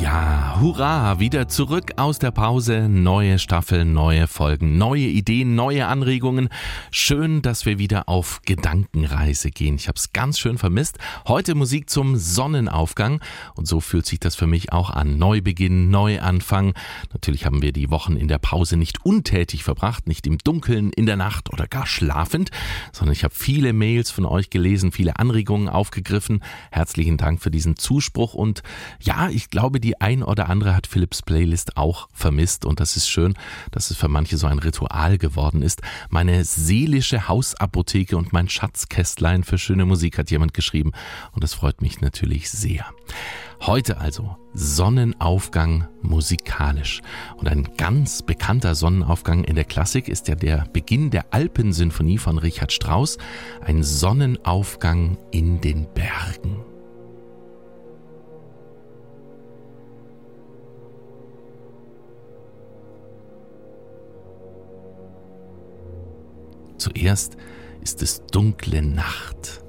ja, hurra, wieder zurück aus der Pause, neue Staffel, neue Folgen, neue Ideen, neue Anregungen. Schön, dass wir wieder auf Gedankenreise gehen. Ich habe es ganz schön vermisst. Heute Musik zum Sonnenaufgang und so fühlt sich das für mich auch an. Neubeginn, Neuanfang. Natürlich haben wir die Wochen in der Pause nicht untätig verbracht, nicht im Dunkeln, in der Nacht oder gar schlafend, sondern ich habe viele Mails von euch gelesen, viele Anregungen aufgegriffen. Herzlichen Dank für diesen Zuspruch und ja, ich glaube, die ein oder andere hat Philips Playlist auch vermisst und das ist schön, dass es für manche so ein Ritual geworden ist. Meine seelische Hausapotheke und mein Schatzkästlein für schöne Musik hat jemand geschrieben und das freut mich natürlich sehr. Heute also Sonnenaufgang musikalisch. Und ein ganz bekannter Sonnenaufgang in der Klassik ist ja der Beginn der Alpensinfonie von Richard Strauss, ein Sonnenaufgang in den Bergen. Zuerst ist es dunkle Nacht.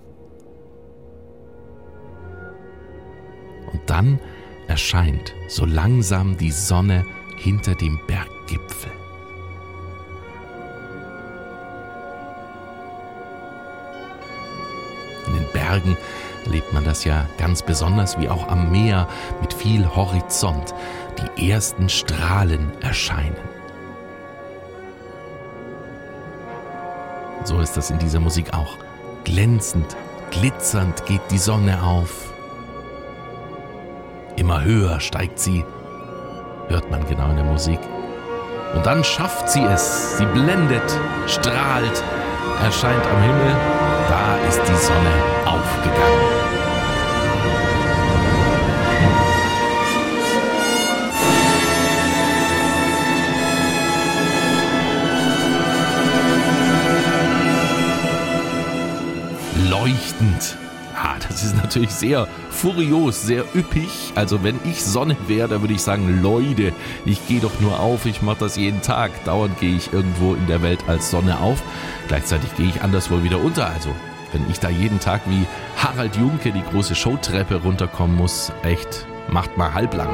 Und dann erscheint so langsam die Sonne hinter dem Berggipfel. In den Bergen erlebt man das ja ganz besonders wie auch am Meer mit viel Horizont. Die ersten Strahlen erscheinen. So ist das in dieser Musik auch. Glänzend, glitzernd geht die Sonne auf. Immer höher steigt sie, hört man genau in der Musik. Und dann schafft sie es. Sie blendet, strahlt, erscheint am Himmel. Da ist die Sonne aufgegangen. Leuchtend. Ah, das ist natürlich sehr furios, sehr üppig. Also wenn ich Sonne wäre, dann würde ich sagen, Leute, ich gehe doch nur auf, ich mache das jeden Tag. Dauernd gehe ich irgendwo in der Welt als Sonne auf. Gleichzeitig gehe ich anderswo wieder unter. Also wenn ich da jeden Tag wie Harald Junke die große Showtreppe runterkommen muss, echt, macht mal halblang.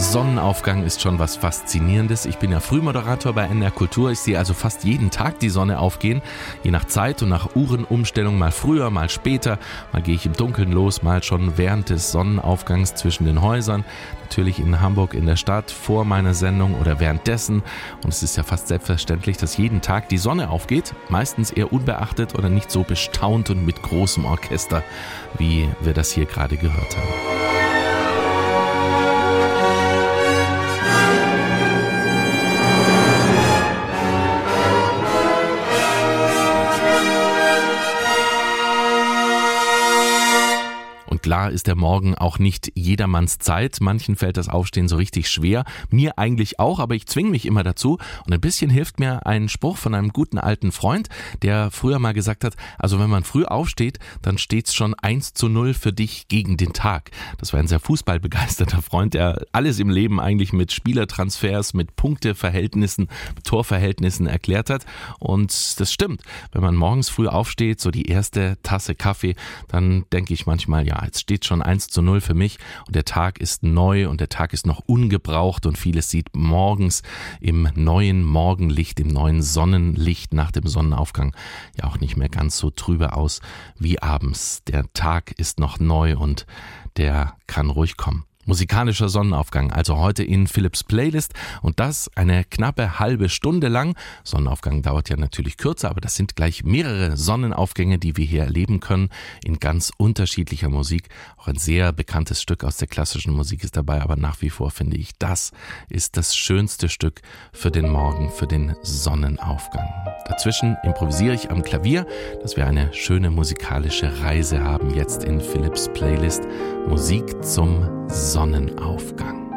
Sonnenaufgang ist schon was Faszinierendes. Ich bin ja Frühmoderator bei NR Kultur. Ich sehe also fast jeden Tag die Sonne aufgehen, je nach Zeit und nach Uhrenumstellung, mal früher, mal später. Mal gehe ich im Dunkeln los, mal schon während des Sonnenaufgangs zwischen den Häusern. Natürlich in Hamburg in der Stadt vor meiner Sendung oder währenddessen. Und es ist ja fast selbstverständlich, dass jeden Tag die Sonne aufgeht. Meistens eher unbeachtet oder nicht so bestaunt und mit großem Orchester, wie wir das hier gerade gehört haben. Klar ist der Morgen auch nicht jedermanns Zeit. Manchen fällt das Aufstehen so richtig schwer. Mir eigentlich auch, aber ich zwinge mich immer dazu. Und ein bisschen hilft mir ein Spruch von einem guten alten Freund, der früher mal gesagt hat, also wenn man früh aufsteht, dann steht's schon eins zu null für dich gegen den Tag. Das war ein sehr fußballbegeisterter Freund, der alles im Leben eigentlich mit Spielertransfers, mit Punkteverhältnissen, mit Torverhältnissen erklärt hat. Und das stimmt. Wenn man morgens früh aufsteht, so die erste Tasse Kaffee, dann denke ich manchmal, ja, jetzt steht schon 1 zu 0 für mich und der Tag ist neu und der Tag ist noch ungebraucht und vieles sieht morgens im neuen Morgenlicht, im neuen Sonnenlicht nach dem Sonnenaufgang ja auch nicht mehr ganz so trübe aus wie abends. Der Tag ist noch neu und der kann ruhig kommen. Musikalischer Sonnenaufgang, also heute in Philips Playlist und das eine knappe halbe Stunde lang. Sonnenaufgang dauert ja natürlich kürzer, aber das sind gleich mehrere Sonnenaufgänge, die wir hier erleben können in ganz unterschiedlicher Musik. Auch ein sehr bekanntes Stück aus der klassischen Musik ist dabei, aber nach wie vor finde ich, das ist das schönste Stück für den Morgen, für den Sonnenaufgang. Dazwischen improvisiere ich am Klavier, dass wir eine schöne musikalische Reise haben jetzt in Philips Playlist Musik zum Sonnenaufgang.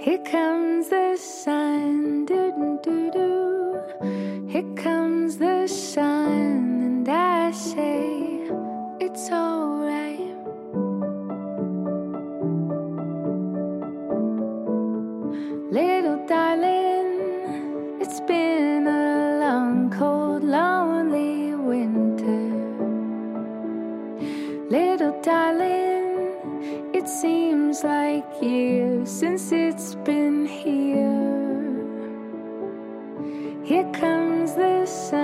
Here comes the sun, doo doo doo. Here comes the sun, and I say it's alright. Little darling, it's been a long, cold, lonely winter. Little darling, seems like years since it's been here. Here comes the sun,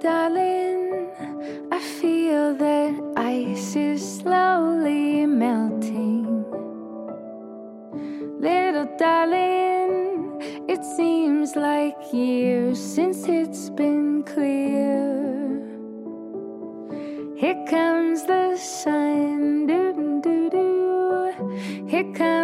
darling, I feel that ice is slowly melting. Little darling, it seems like years since it's been clear. Here comes the sun, doo doo doo. Here comes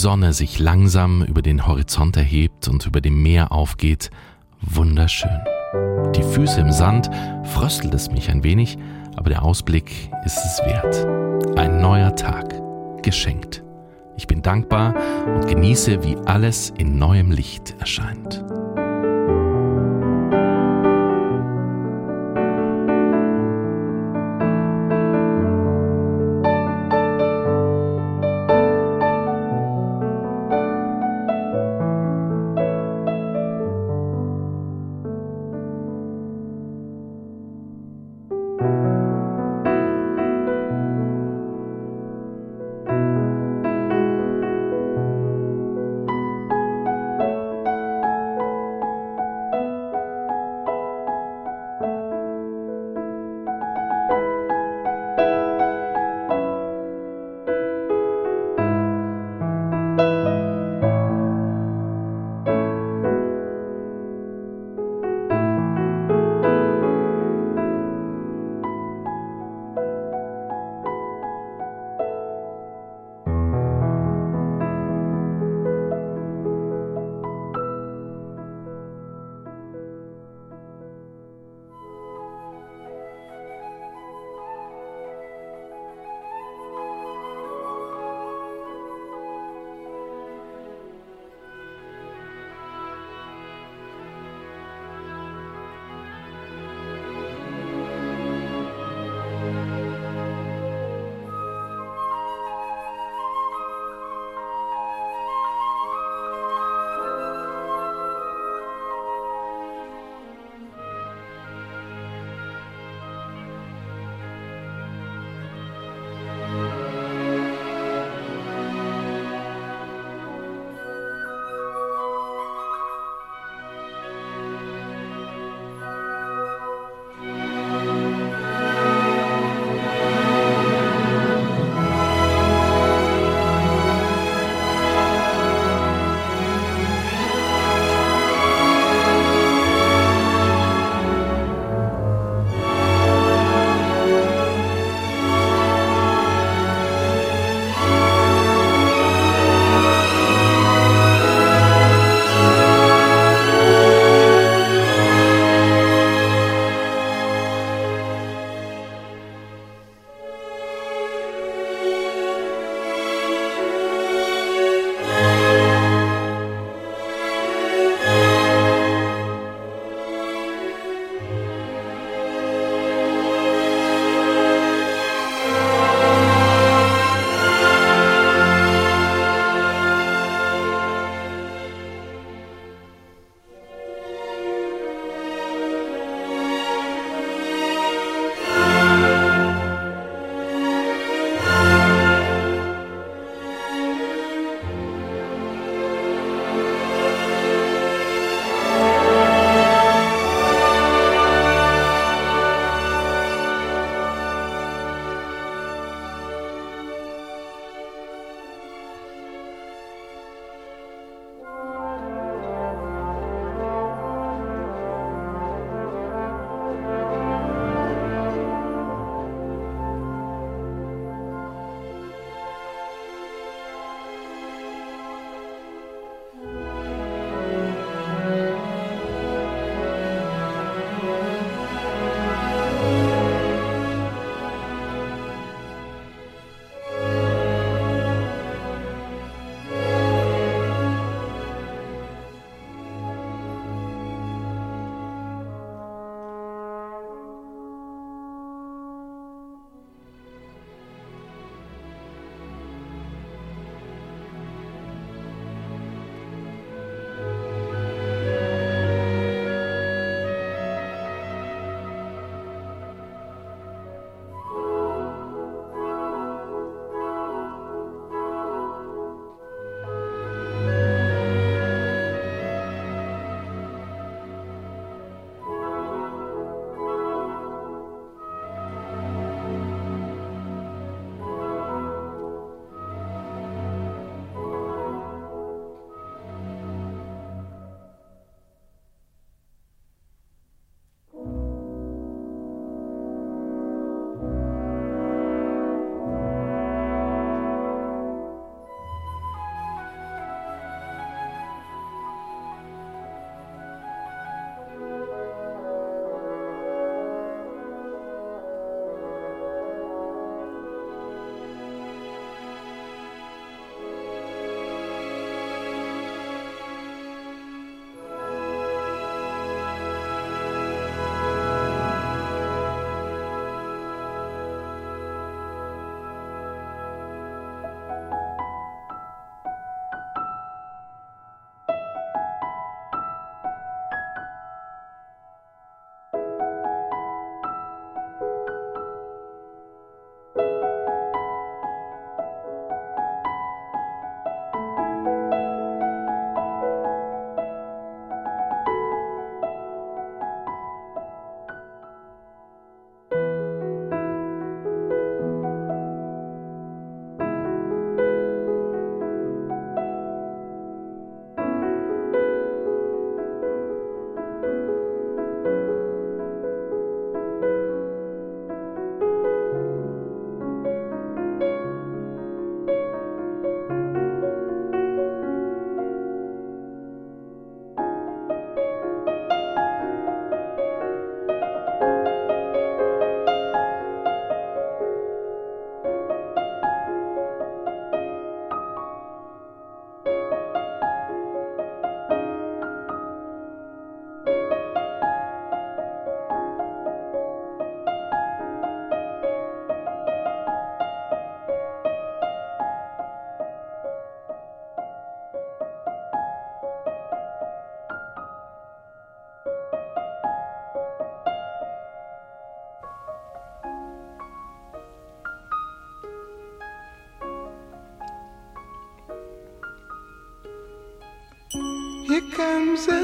Sonne sich langsam über den Horizont erhebt und über dem Meer aufgeht, wunderschön. Die Füße im Sand fröstelt es mich ein wenig, aber der Ausblick ist es wert. Ein neuer Tag, geschenkt. Ich bin dankbar und genieße, wie alles in neuem Licht erscheint.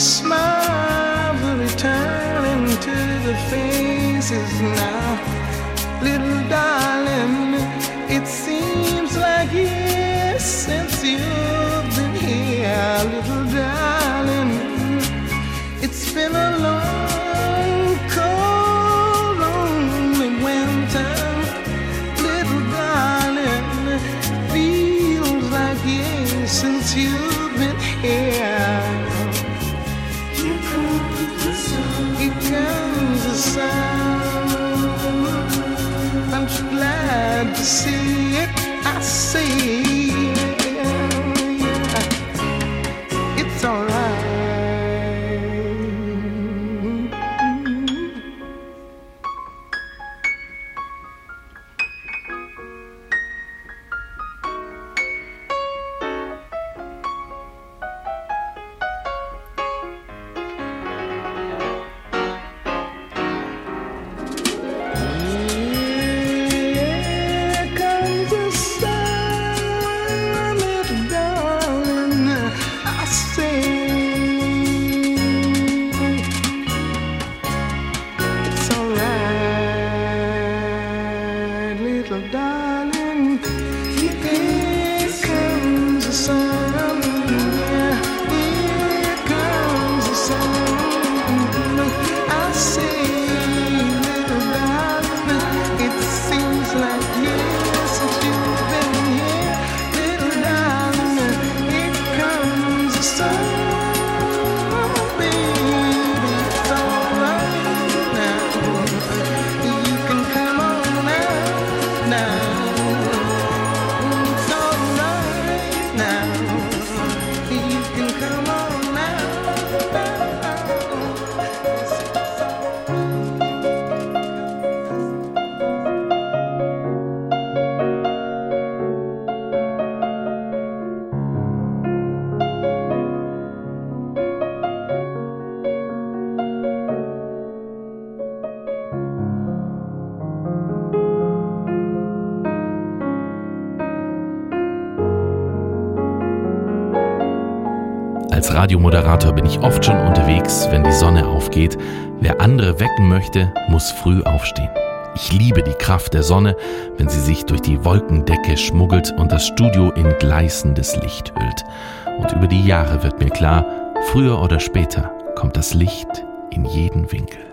us Radiomoderator bin ich oft schon unterwegs, wenn die Sonne aufgeht. Wer andere wecken möchte, muss früh aufstehen. Ich liebe die Kraft der Sonne, wenn sie sich durch die Wolkendecke schmuggelt und das Studio in gleißendes Licht hüllt. Und über die Jahre wird mir klar, früher oder später kommt das Licht in jeden Winkel.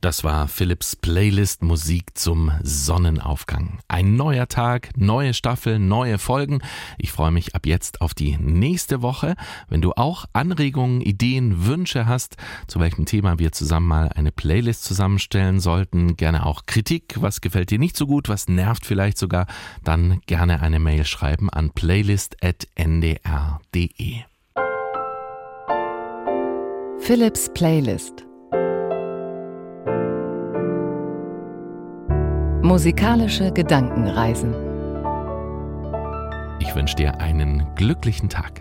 Das war Philips Playlist Musik zum Sonnenaufgang. Ein neuer Tag, neue Staffel, neue Folgen. Ich freue mich ab jetzt auf die nächste Woche. Wenn du auch Anregungen, Ideen, Wünsche hast, zu welchem Thema wir zusammen mal eine Playlist zusammenstellen sollten, gerne auch Kritik, was gefällt dir nicht so gut, was nervt vielleicht sogar, dann gerne eine Mail schreiben an playlist.ndr.de. Philips Playlist Musikalische Gedankenreisen. Ich wünsche dir einen glücklichen Tag.